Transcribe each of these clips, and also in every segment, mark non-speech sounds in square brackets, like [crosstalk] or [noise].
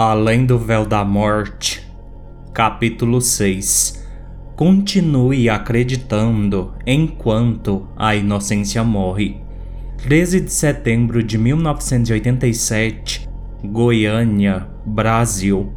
Além do Véu da Morte, capítulo 6 Continue acreditando enquanto a inocência morre. 13 de setembro de 1987, Goiânia, Brasil.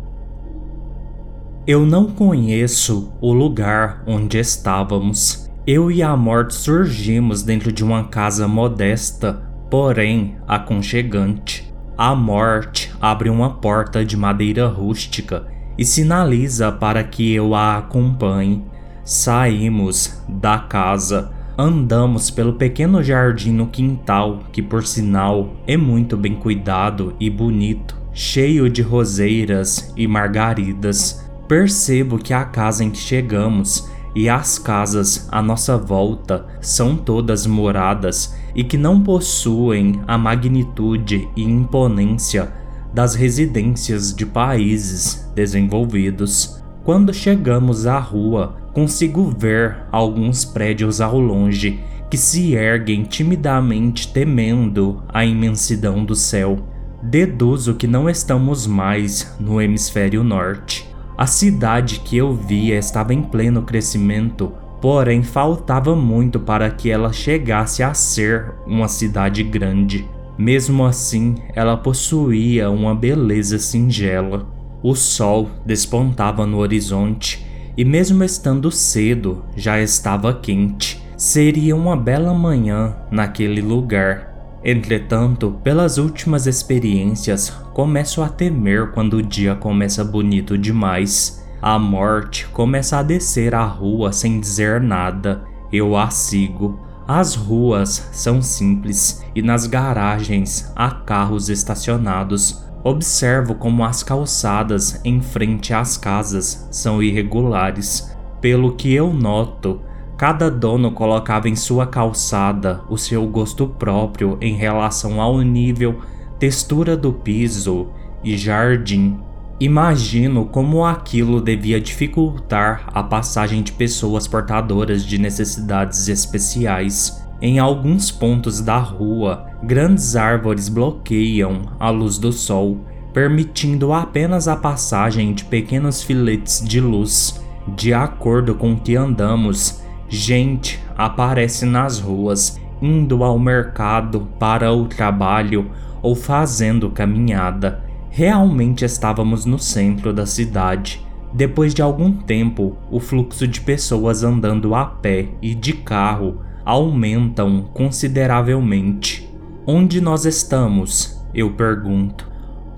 Eu não conheço o lugar onde estávamos. Eu e a morte surgimos dentro de uma casa modesta, porém aconchegante. A morte abre uma porta de madeira rústica e sinaliza para que eu a acompanhe. Saímos da casa, andamos pelo pequeno jardim no quintal, que por sinal é muito bem cuidado e bonito, cheio de roseiras e margaridas. Percebo que a casa em que chegamos e as casas à nossa volta são todas moradas e que não possuem a magnitude e imponência das residências de países desenvolvidos. Quando chegamos à rua, consigo ver alguns prédios ao longe que se erguem timidamente temendo a imensidão do céu. Deduzo que não estamos mais no hemisfério norte. A cidade que eu via estava em pleno crescimento, porém faltava muito para que ela chegasse a ser uma cidade grande. Mesmo assim, ela possuía uma beleza singela. O sol despontava no horizonte e, mesmo estando cedo, já estava quente. Seria uma bela manhã naquele lugar. Entretanto, pelas últimas experiências, começo a temer quando o dia começa bonito demais. A morte começa a descer a rua sem dizer nada. Eu a sigo. As ruas são simples e nas garagens há carros estacionados. Observo como as calçadas em frente às casas são irregulares. Pelo que eu noto, Cada dono colocava em sua calçada o seu gosto próprio em relação ao nível, textura do piso e jardim. Imagino como aquilo devia dificultar a passagem de pessoas portadoras de necessidades especiais. Em alguns pontos da rua, grandes árvores bloqueiam a luz do sol, permitindo apenas a passagem de pequenos filetes de luz. De acordo com que andamos, Gente aparece nas ruas, indo ao mercado, para o trabalho ou fazendo caminhada. Realmente estávamos no centro da cidade. Depois de algum tempo, o fluxo de pessoas andando a pé e de carro aumentam consideravelmente. Onde nós estamos? Eu pergunto.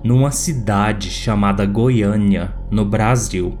Numa cidade chamada Goiânia, no Brasil.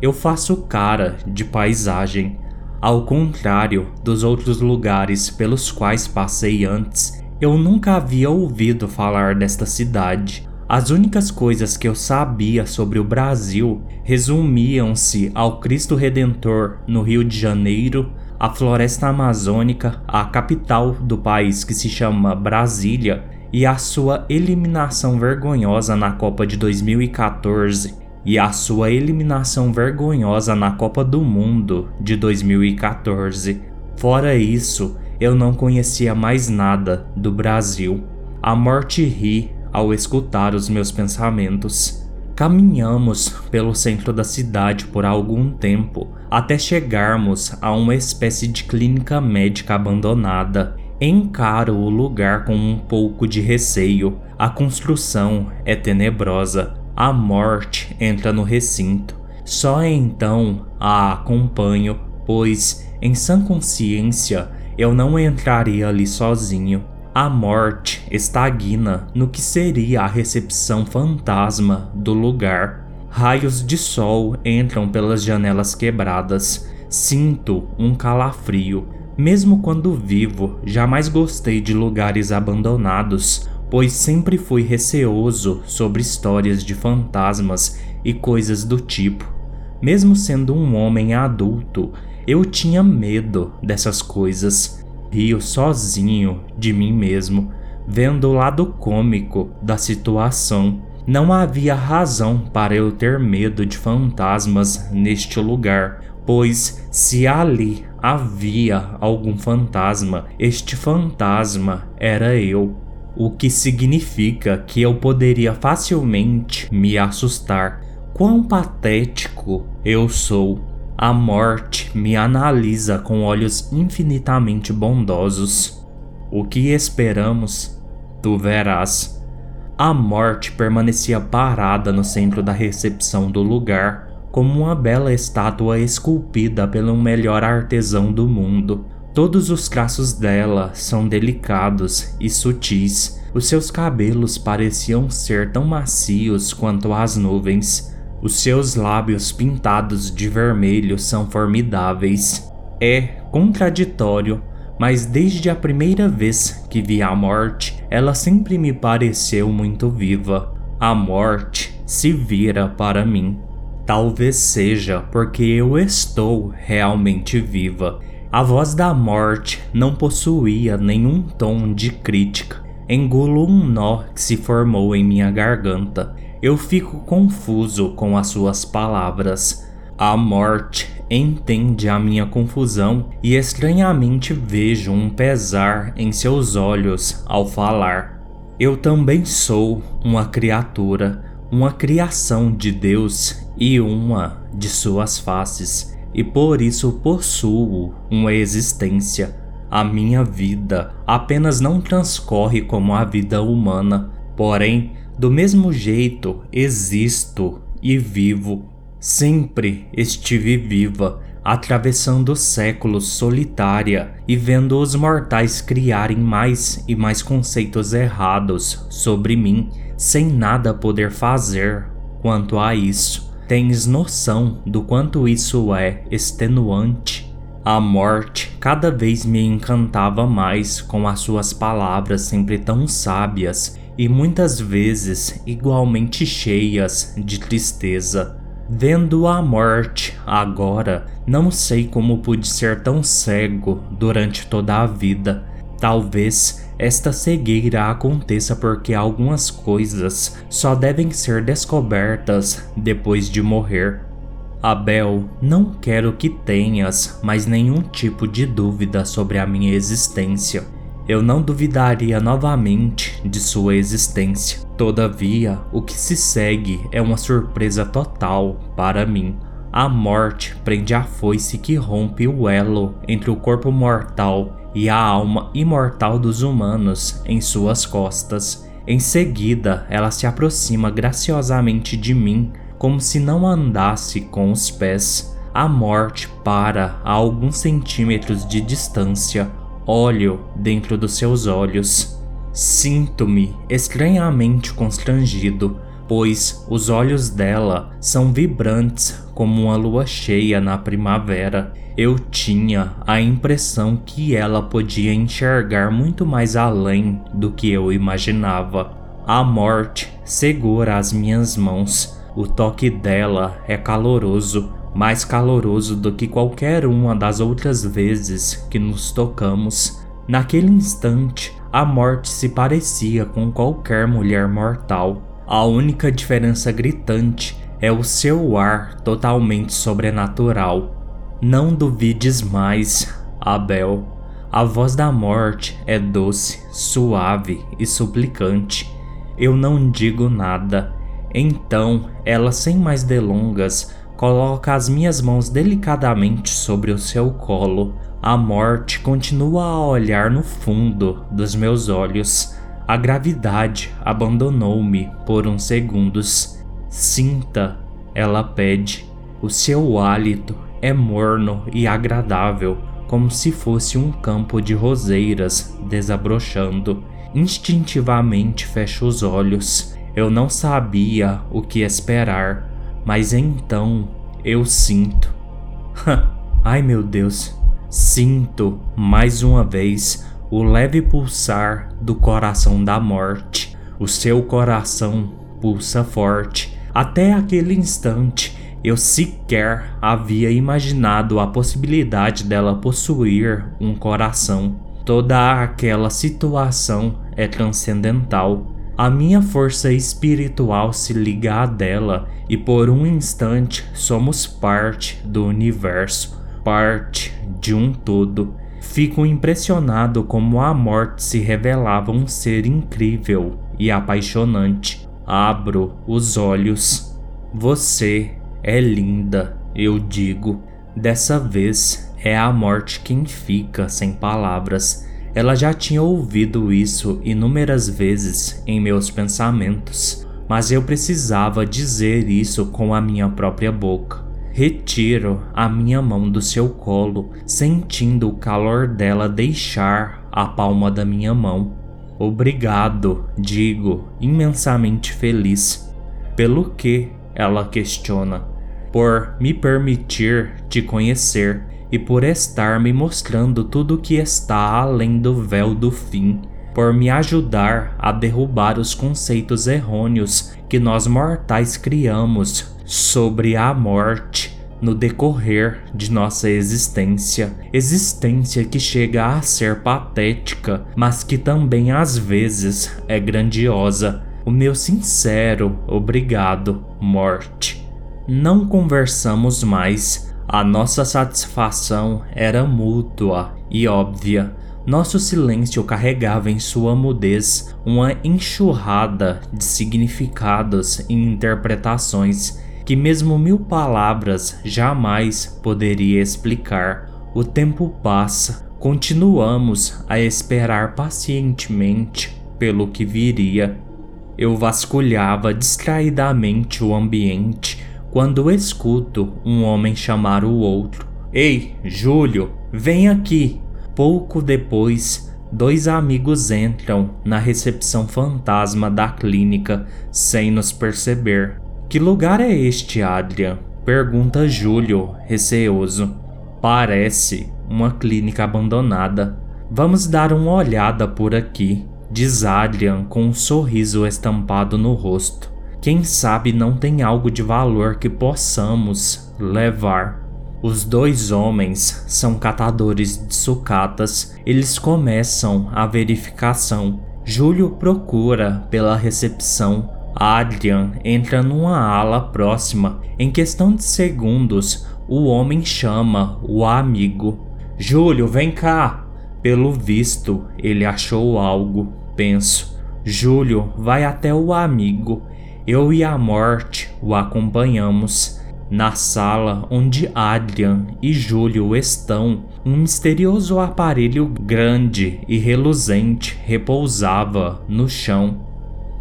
Eu faço cara de paisagem ao contrário dos outros lugares pelos quais passei antes, eu nunca havia ouvido falar desta cidade. As únicas coisas que eu sabia sobre o Brasil resumiam-se ao Cristo Redentor no Rio de Janeiro, a floresta amazônica, a capital do país que se chama Brasília, e a sua eliminação vergonhosa na Copa de 2014 e a sua eliminação vergonhosa na Copa do Mundo de 2014. Fora isso, eu não conhecia mais nada do Brasil. A morte ri ao escutar os meus pensamentos. Caminhamos pelo centro da cidade por algum tempo até chegarmos a uma espécie de clínica médica abandonada. Encaro o lugar com um pouco de receio. A construção é tenebrosa, a morte entra no recinto. Só então a acompanho, pois, em sã consciência, eu não entraria ali sozinho. A morte estagna no que seria a recepção fantasma do lugar. Raios de sol entram pelas janelas quebradas. Sinto um calafrio. Mesmo quando vivo, jamais gostei de lugares abandonados pois sempre fui receoso sobre histórias de fantasmas e coisas do tipo. Mesmo sendo um homem adulto, eu tinha medo dessas coisas. Rio sozinho de mim mesmo, vendo o lado cômico da situação. Não havia razão para eu ter medo de fantasmas neste lugar, pois se ali havia algum fantasma, este fantasma era eu. o que significa que eu poderia facilmente me assustar. Quão patético eu sou. A morte me analisa com olhos infinitamente bondosos. O que esperamos, tu verás. A morte permanecia parada no centro da recepção do lugar, como uma bela estátua esculpida pelo melhor artesão do mundo. Todos os traços dela são delicados e sutis. Os seus cabelos pareciam ser tão macios quanto as nuvens. Os seus lábios pintados de vermelho são formidáveis. É contraditório mas desde a primeira vez que vi a morte, ela sempre me pareceu muito viva. A morte se vira para mim. Talvez seja porque eu estou realmente viva. A voz da morte não possuía nenhum tom de crítica. Engulo um nó que se formou em minha garganta. Eu fico confuso com as suas palavras. A morte entende a minha confusão e estranhamente vejo um pesar em seus olhos ao falar. Eu também sou uma criatura, uma criação de Deus e uma de suas faces, e por isso possuo uma existência. A minha vida apenas não transcorre como a vida humana, porém, do mesmo jeito existo e vivo Sempre estive viva, atravessando séculos solitária e vendo os mortais criarem mais e mais conceitos errados sobre mim, sem nada poder fazer quanto a isso. Tens noção do quanto isso é extenuante? A morte cada vez me encantava mais com as suas palavras sempre tão sábias e muitas vezes igualmente cheias de tristeza. Vendo a morte agora, não sei como pude ser tão cego durante toda a vida. Talvez esta cegueira aconteça porque algumas coisas só devem ser descobertas depois de morrer. Abel, não quero que tenhas mais nenhum tipo de dúvida sobre a minha existência eu não duvidaria novamente de sua existência. Todavia, o que se segue é uma surpresa total para mim. A morte prende a foice que rompe o elo entre o corpo mortal e a alma imortal dos humanos em suas costas. Em seguida, ela se aproxima graciosamente de mim, como se não andasse com os pés. A morte para a alguns centímetros de distância, Olho dentro dos seus olhos. Sinto-me estranhamente constrangido, pois os olhos dela são vibrantes como uma lua cheia na primavera. Eu tinha a impressão que ela podia enxergar muito mais além do que eu imaginava. A morte segura as minhas mãos. O toque dela é caloroso, mais caloroso do que qualquer uma das outras vezes que nos tocamos. Naquele instante, a morte se parecia com qualquer mulher mortal. A única diferença gritante é o seu ar totalmente sobrenatural. Não duvides mais, Abel. A voz da morte é doce, suave e suplicante. Eu não digo nada. Então, ela sem mais delongas coloca as minhas mãos delicadamente sobre o seu colo. A morte continua a olhar no fundo dos meus olhos. A gravidade abandonou-me por uns segundos. Sinta, ela pede. O seu hálito é morno e agradável, como se fosse um campo de roseiras desabrochando. Instintivamente fecho os olhos. Eu não sabia o que esperar mas então eu sinto. [laughs] Ai meu Deus, sinto mais uma vez o leve pulsar do coração da morte. O seu coração pulsa forte. Até aquele instante eu sequer havia imaginado a possibilidade dela possuir um coração. Toda aquela situação é transcendental a minha força espiritual se liga à dela e por um instante somos parte do universo, parte de um todo. Fico impressionado como a morte se revelava um ser incrível e apaixonante. Abro os olhos. Você é linda, eu digo. Dessa vez é a morte quem fica sem palavras. Ela já tinha ouvido isso inúmeras vezes em meus pensamentos, mas eu precisava dizer isso com a minha própria boca. Retiro a minha mão do seu colo, sentindo o calor dela deixar a palma da minha mão. Obrigado, digo, imensamente feliz. Pelo que? Ela questiona. Por me permitir te conhecer e por estar me mostrando tudo que está além do véu do fim, por me ajudar a derrubar os conceitos errôneos que nós mortais criamos sobre a morte no decorrer de nossa existência. Existência que chega a ser patética, mas que também às vezes é grandiosa. O meu sincero obrigado, morte. Não conversamos mais. A nossa satisfação era mútua e óbvia. Nosso silêncio carregava em sua mudez uma enxurrada de significados e interpretações que mesmo mil palavras jamais poderia explicar. O tempo passa, continuamos a esperar pacientemente pelo que viria. Eu vasculhava distraidamente o ambiente quando escuto um homem chamar o outro. Ei, Júlio, vem aqui! Pouco depois, dois amigos entram na recepção fantasma da clínica sem nos perceber. Que lugar é este, Adrian? Pergunta Júlio, receoso. Parece uma clínica abandonada. Vamos dar uma olhada por aqui, diz Adrian com um sorriso estampado no rosto. Quem sabe não tem algo de valor que possamos levar. Os dois homens são catadores de sucatas. Eles começam a verificação. Júlio procura pela recepção Adrian entra numa ala próxima. Em questão de segundos, o homem chama o amigo. Júlio, vem cá! Pelo visto, ele achou algo, penso. Júlio vai até o amigo. Eu e a morte o acompanhamos. Na sala onde Adrian e Júlio estão, um misterioso aparelho grande e reluzente repousava no chão.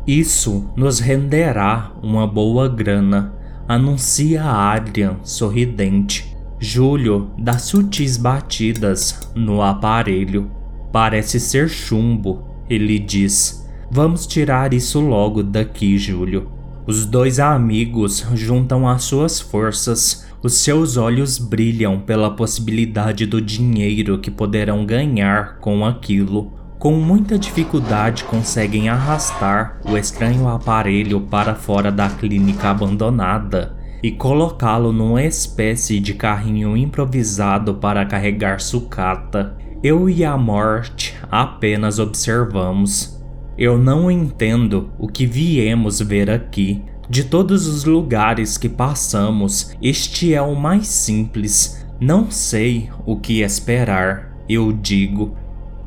Isso nos renderá uma boa grana, anuncia Adrian sorridente. Júlio dá sutis batidas no aparelho. Parece ser chumbo, ele diz. Vamos tirar isso logo daqui, Júlio. Os dois amigos juntam as suas forças. Os seus olhos brilham pela possibilidade do dinheiro que poderão ganhar com aquilo com muita dificuldade conseguem arrastar o estranho aparelho para fora da clínica abandonada e colocá-lo numa espécie de carrinho improvisado para carregar sucata. Eu e a morte apenas observamos. Eu não entendo o que viemos ver aqui. De todos os lugares que passamos, este é o mais simples. Não sei o que esperar, eu digo,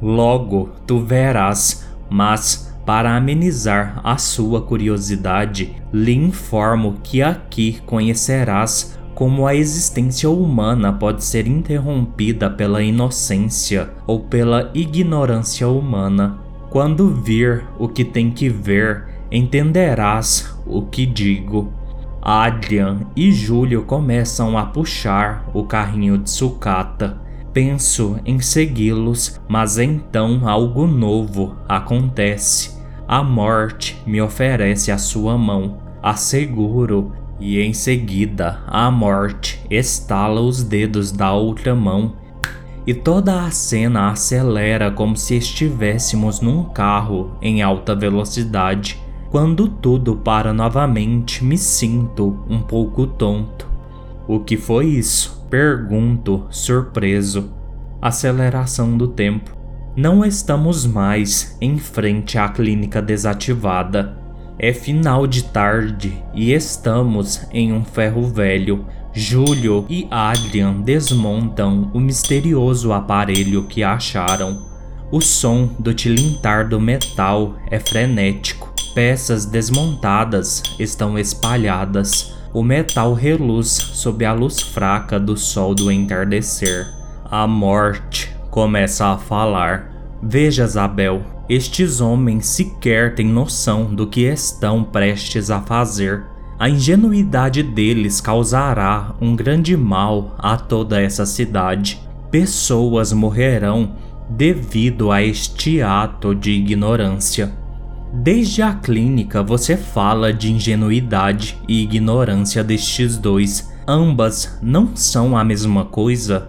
Logo tu verás, mas para amenizar a sua curiosidade, lhe informo que aqui conhecerás como a existência humana pode ser interrompida pela inocência ou pela ignorância humana. Quando vir o que tem que ver, entenderás o que digo. Adrian e Júlio começam a puxar o carrinho de sucata. Penso em segui-los, mas então algo novo acontece. A morte me oferece a sua mão, asseguro, e em seguida a morte estala os dedos da outra mão e toda a cena acelera como se estivéssemos num carro em alta velocidade. Quando tudo para novamente, me sinto um pouco tonto. O que foi isso? Pergunto, surpreso. Aceleração do tempo. Não estamos mais em frente à clínica desativada. É final de tarde e estamos em um ferro velho. Júlio e Adrian desmontam o misterioso aparelho que acharam. O som do tilintar do metal é frenético. Peças desmontadas estão espalhadas. O metal reluz sob a luz fraca do sol do entardecer. A morte começa a falar. Veja, Isabel, estes homens sequer têm noção do que estão prestes a fazer. A ingenuidade deles causará um grande mal a toda essa cidade. Pessoas morrerão devido a este ato de ignorância. Desde a clínica você fala de ingenuidade e ignorância destes dois. Ambas não são a mesma coisa?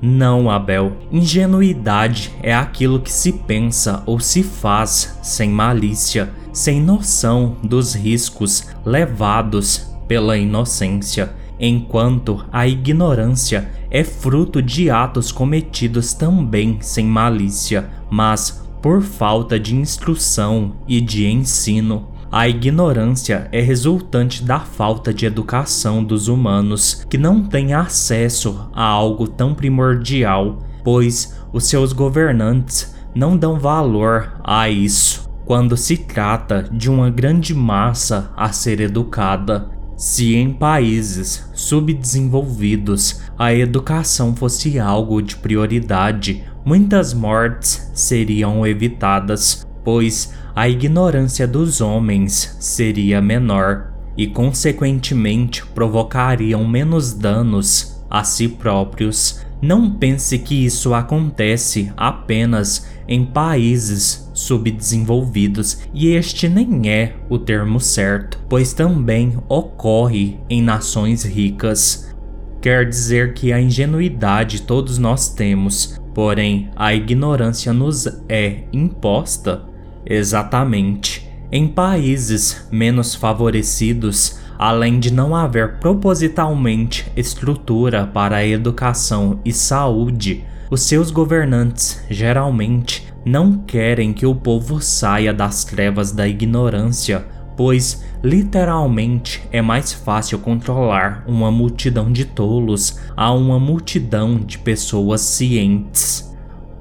Não, Abel. Ingenuidade é aquilo que se pensa ou se faz sem malícia, sem noção dos riscos levados pela inocência, enquanto a ignorância é fruto de atos cometidos também sem malícia, mas por falta de instrução e de ensino. A ignorância é resultante da falta de educação dos humanos que não têm acesso a algo tão primordial, pois os seus governantes não dão valor a isso quando se trata de uma grande massa a ser educada. Se em países subdesenvolvidos a educação fosse algo de prioridade, muitas mortes seriam evitadas, pois a ignorância dos homens seria menor e, consequentemente, provocariam menos danos a si próprios. Não pense que isso acontece apenas em países subdesenvolvidos, e este nem é o termo certo, pois também ocorre em nações ricas. Quer dizer que a ingenuidade todos nós temos, porém a ignorância nos é imposta? Exatamente. Em países menos favorecidos, além de não haver propositalmente estrutura para educação e saúde, os seus governantes geralmente não querem que o povo saia das trevas da ignorância, pois literalmente é mais fácil controlar uma multidão de tolos a uma multidão de pessoas cientes.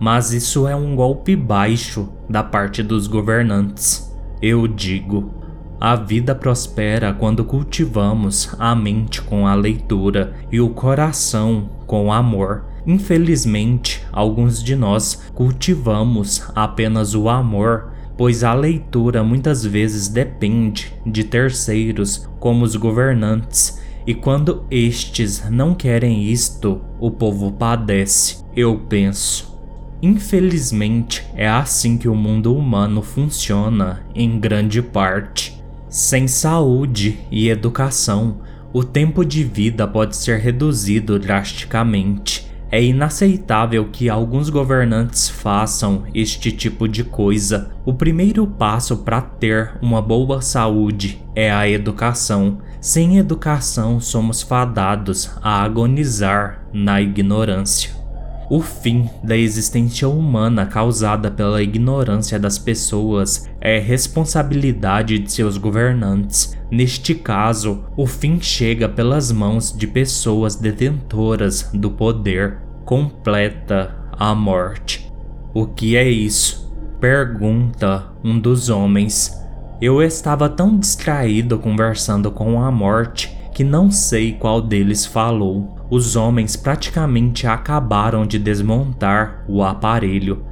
Mas isso é um golpe baixo da parte dos governantes. Eu digo, a vida prospera quando cultivamos a mente com a leitura e o coração com o amor. Infelizmente, alguns de nós cultivamos apenas o amor, pois a leitura muitas vezes depende de terceiros, como os governantes, e quando estes não querem isto, o povo padece. Eu penso, Infelizmente, é assim que o mundo humano funciona em grande parte. Sem saúde e educação, o tempo de vida pode ser reduzido drasticamente. É inaceitável que alguns governantes façam este tipo de coisa. O primeiro passo para ter uma boa saúde é a educação. Sem educação, somos fadados a agonizar na ignorância. O fim da existência humana causada pela ignorância das pessoas é responsabilidade de seus governantes. Neste caso, o fim chega pelas mãos de pessoas detentoras do poder. Completa a morte. O que é isso? Pergunta um dos homens. Eu estava tão distraído conversando com a morte que não sei qual deles falou os homens praticamente acabaram de desmontar o aparelho.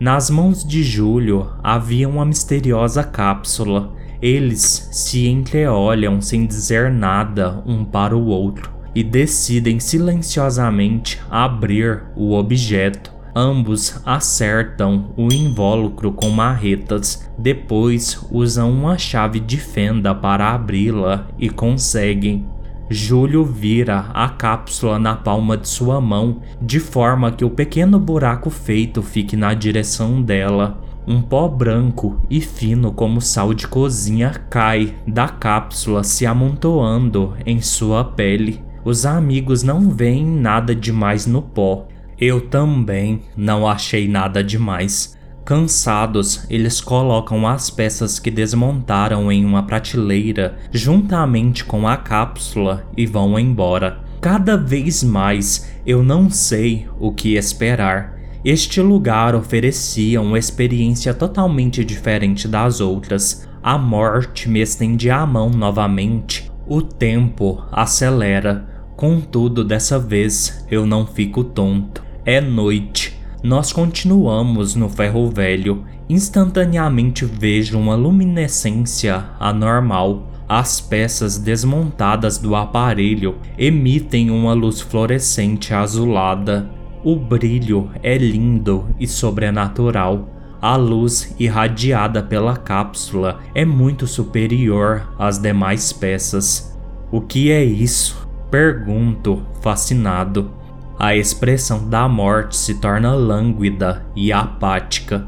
Nas mãos de Júlio havia uma misteriosa cápsula. Eles se entreolham sem dizer nada um para o outro e decidem silenciosamente abrir o objeto. Ambos acertam o invólucro com marretas, depois usam uma chave de fenda para abri-la e conseguem. Júlio vira a cápsula na palma de sua mão, de forma que o pequeno buraco feito fique na direção dela. Um pó branco e fino como sal de cozinha cai da cápsula se amontoando em sua pele. Os amigos não veem nada demais no pó. Eu também não achei nada demais. Cansados, eles colocam as peças que desmontaram em uma prateleira juntamente com a cápsula e vão embora. Cada vez mais eu não sei o que esperar. Este lugar oferecia uma experiência totalmente diferente das outras. A morte me estende a mão novamente. O tempo acelera. Contudo, dessa vez eu não fico tonto. É noite. Nós continuamos no ferro velho. Instantaneamente vejo uma luminescência anormal. As peças desmontadas do aparelho emitem uma luz fluorescente azulada. O brilho é lindo e sobrenatural. A luz irradiada pela cápsula é muito superior às demais peças. O que é isso? Pergunto, fascinado. A expressão da morte se torna lânguida e apática.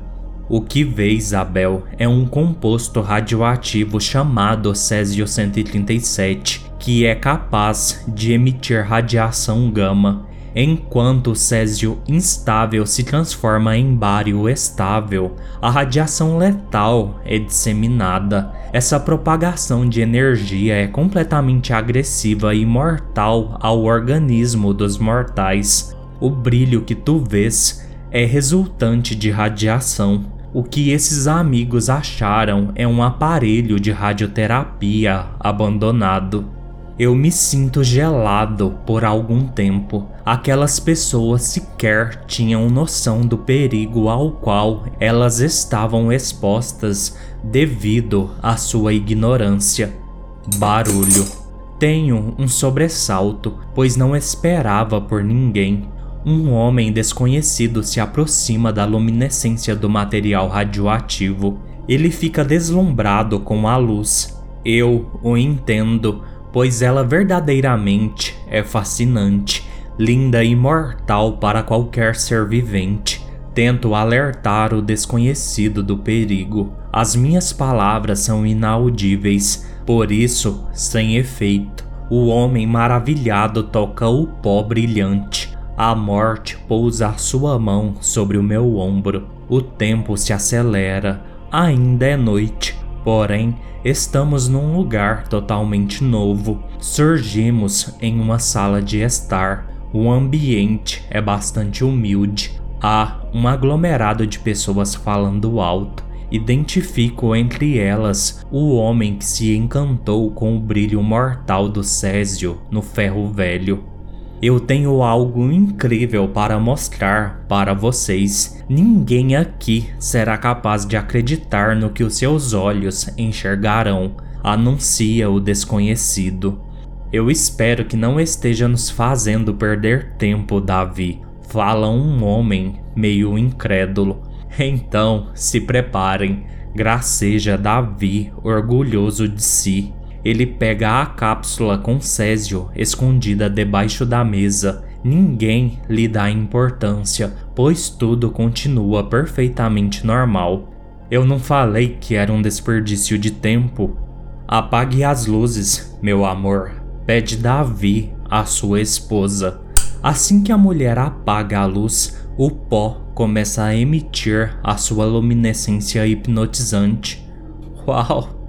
O que vê Isabel é um composto radioativo chamado Césio-137, que é capaz de emitir radiação gama Enquanto o césio instável se transforma em bário estável, a radiação letal é disseminada. Essa propagação de energia é completamente agressiva e mortal ao organismo dos mortais. O brilho que tu vês é resultante de radiação. O que esses amigos acharam é um aparelho de radioterapia abandonado. Eu me sinto gelado por algum tempo. Aquelas pessoas sequer tinham noção do perigo ao qual elas estavam expostas devido à sua ignorância. Barulho. Tenho um sobressalto, pois não esperava por ninguém. Um homem desconhecido se aproxima da luminescência do material radioativo. Ele fica deslumbrado com a luz. Eu o entendo pois ela verdadeiramente é fascinante, linda e mortal para qualquer ser vivente. Tento alertar o desconhecido do perigo. As minhas palavras são inaudíveis, por isso, sem efeito. O homem maravilhado toca o pó brilhante. A morte pousa a sua mão sobre o meu ombro. O tempo se acelera. Ainda é noite, porém Estamos num lugar totalmente novo. Surgimos em uma sala de estar. O ambiente é bastante humilde. Há um aglomerado de pessoas falando alto. Identifico entre elas o homem que se encantou com o brilho mortal do Césio no ferro velho. Eu tenho algo incrível para mostrar para vocês. Ninguém aqui será capaz de acreditar no que os seus olhos enxergarão, anuncia o desconhecido. Eu espero que não esteja nos fazendo perder tempo, Davi. Fala um homem meio incrédulo. Então, se preparem. Graceja Davi, orgulhoso de si. Ele pega a cápsula com Césio escondida debaixo da mesa. Ninguém lhe dá importância, pois tudo continua perfeitamente normal. Eu não falei que era um desperdício de tempo. Apague as luzes, meu amor, pede Davi à sua esposa. Assim que a mulher apaga a luz, o pó começa a emitir a sua luminescência hipnotizante. Uau!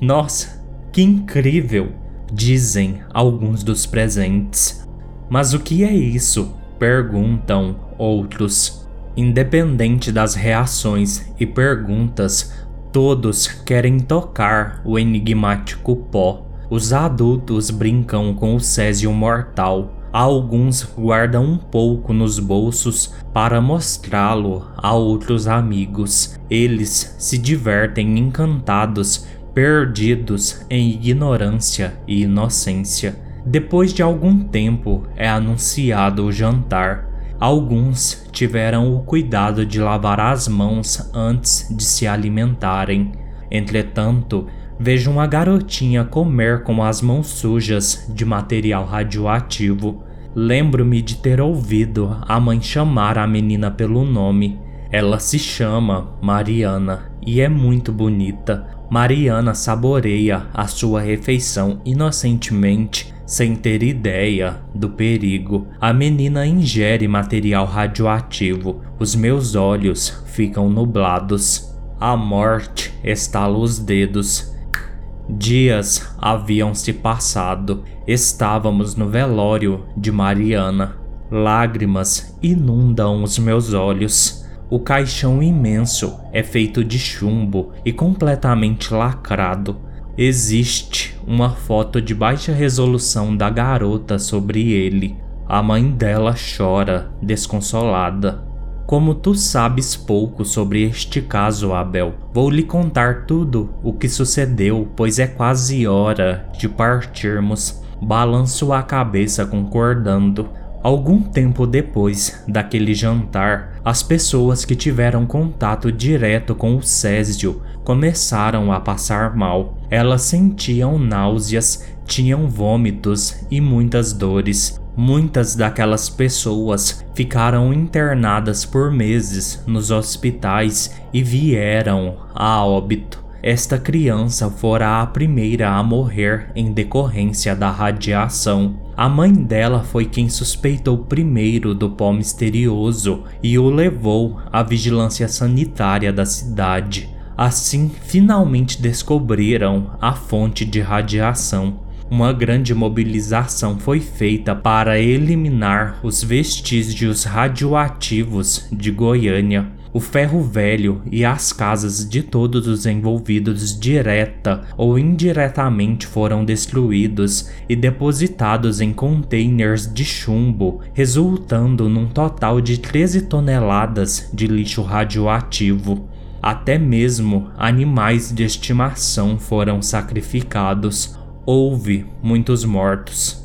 Nossa, que incrível! Dizem alguns dos presentes. Mas o que é isso? Perguntam outros. Independente das reações e perguntas, todos querem tocar o enigmático pó. Os adultos brincam com o césio mortal. Alguns guardam um pouco nos bolsos para mostrá-lo a outros amigos. Eles se divertem encantados perdidos em ignorância e inocência. Depois de algum tempo é anunciado o jantar. Alguns tiveram o cuidado de lavar as mãos antes de se alimentarem. Entretanto, vejo uma garotinha comer com as mãos sujas de material radioativo. Lembro-me de ter ouvido a mãe chamar a menina pelo nome. Ela se chama Mariana e é muito bonita. Mariana saboreia a sua refeição inocentemente, sem ter ideia do perigo. A menina ingere material radioativo. Os meus olhos ficam nublados. A morte estala os dedos. Dias haviam se passado. Estávamos no velório de Mariana. Lágrimas inundam os meus olhos. O caixão imenso é feito de chumbo e completamente lacrado. Existe uma foto de baixa resolução da garota sobre ele. A mãe dela chora, desconsolada. Como tu sabes pouco sobre este caso, Abel, vou lhe contar tudo o que sucedeu, pois é quase hora de partirmos. Balanço a cabeça concordando. Algum tempo depois daquele jantar, as pessoas que tiveram contato direto com o Césio começaram a passar mal. Elas sentiam náuseas, tinham vômitos e muitas dores. Muitas daquelas pessoas ficaram internadas por meses nos hospitais e vieram a óbito. Esta criança fora a primeira a morrer em decorrência da radiação. A mãe dela foi quem suspeitou primeiro do pó misterioso e o levou à vigilância sanitária da cidade. Assim, finalmente descobriram a fonte de radiação uma grande mobilização foi feita para eliminar os vestígios radioativos de Goiânia. O ferro velho e as casas de todos os envolvidos direta ou indiretamente foram destruídos e depositados em containers de chumbo, resultando num total de 13 toneladas de lixo radioativo. Até mesmo animais de estimação foram sacrificados houve muitos mortos.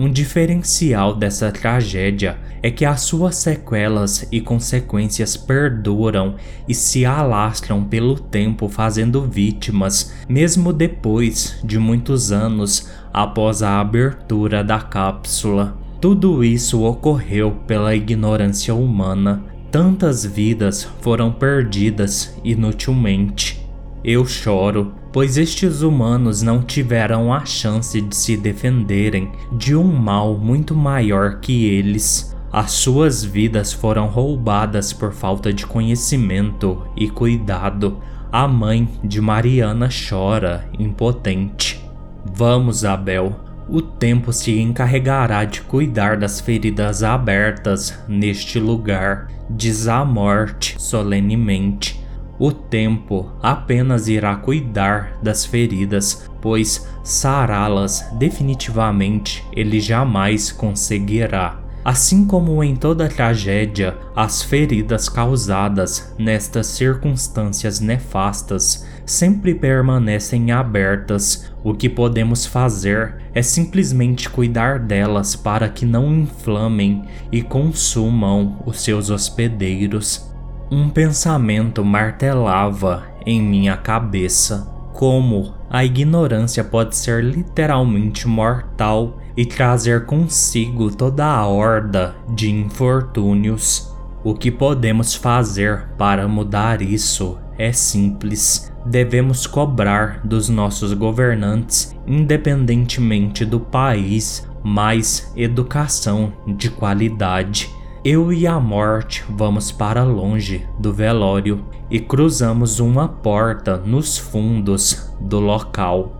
Um diferencial dessa tragédia é que as suas sequelas e consequências perduram e se alastram pelo tempo, fazendo vítimas, mesmo depois de muitos anos após a abertura da cápsula. Tudo isso ocorreu pela ignorância humana. Tantas vidas foram perdidas inutilmente. Eu choro pois estes humanos não tiveram a chance de se defenderem de um mal muito maior que eles. As suas vidas foram roubadas por falta de conhecimento e cuidado. A mãe de Mariana chora, impotente. Vamos, Abel. O tempo se encarregará de cuidar das feridas abertas neste lugar, diz a morte solenemente. O tempo apenas irá cuidar das feridas, pois sará-las definitivamente ele jamais conseguirá. Assim como em toda tragédia, as feridas causadas nestas circunstâncias nefastas sempre permanecem abertas. O que podemos fazer é simplesmente cuidar delas para que não inflamem e consumam os seus hospedeiros. Um pensamento martelava em minha cabeça. Como a ignorância pode ser literalmente mortal e trazer consigo toda a horda de infortúnios. O que podemos fazer para mudar isso é simples. Devemos cobrar dos nossos governantes, independentemente do país, mais educação de qualidade eu e a morte vamos para longe do velório e cruzamos uma porta nos fundos do local.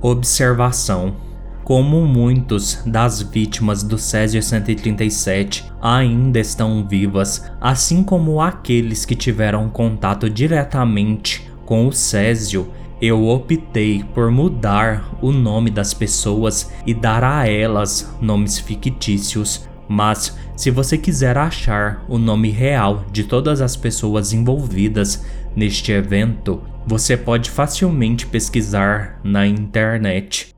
Observação: Como muitos das vítimas do Césio 137 ainda estão vivas, assim como aqueles que tiveram contato diretamente com o Césio, eu optei por mudar o nome das pessoas e dar a elas nomes fictícios mas, se você quiser achar o nome real de todas as pessoas envolvidas neste evento, você pode facilmente pesquisar na internet.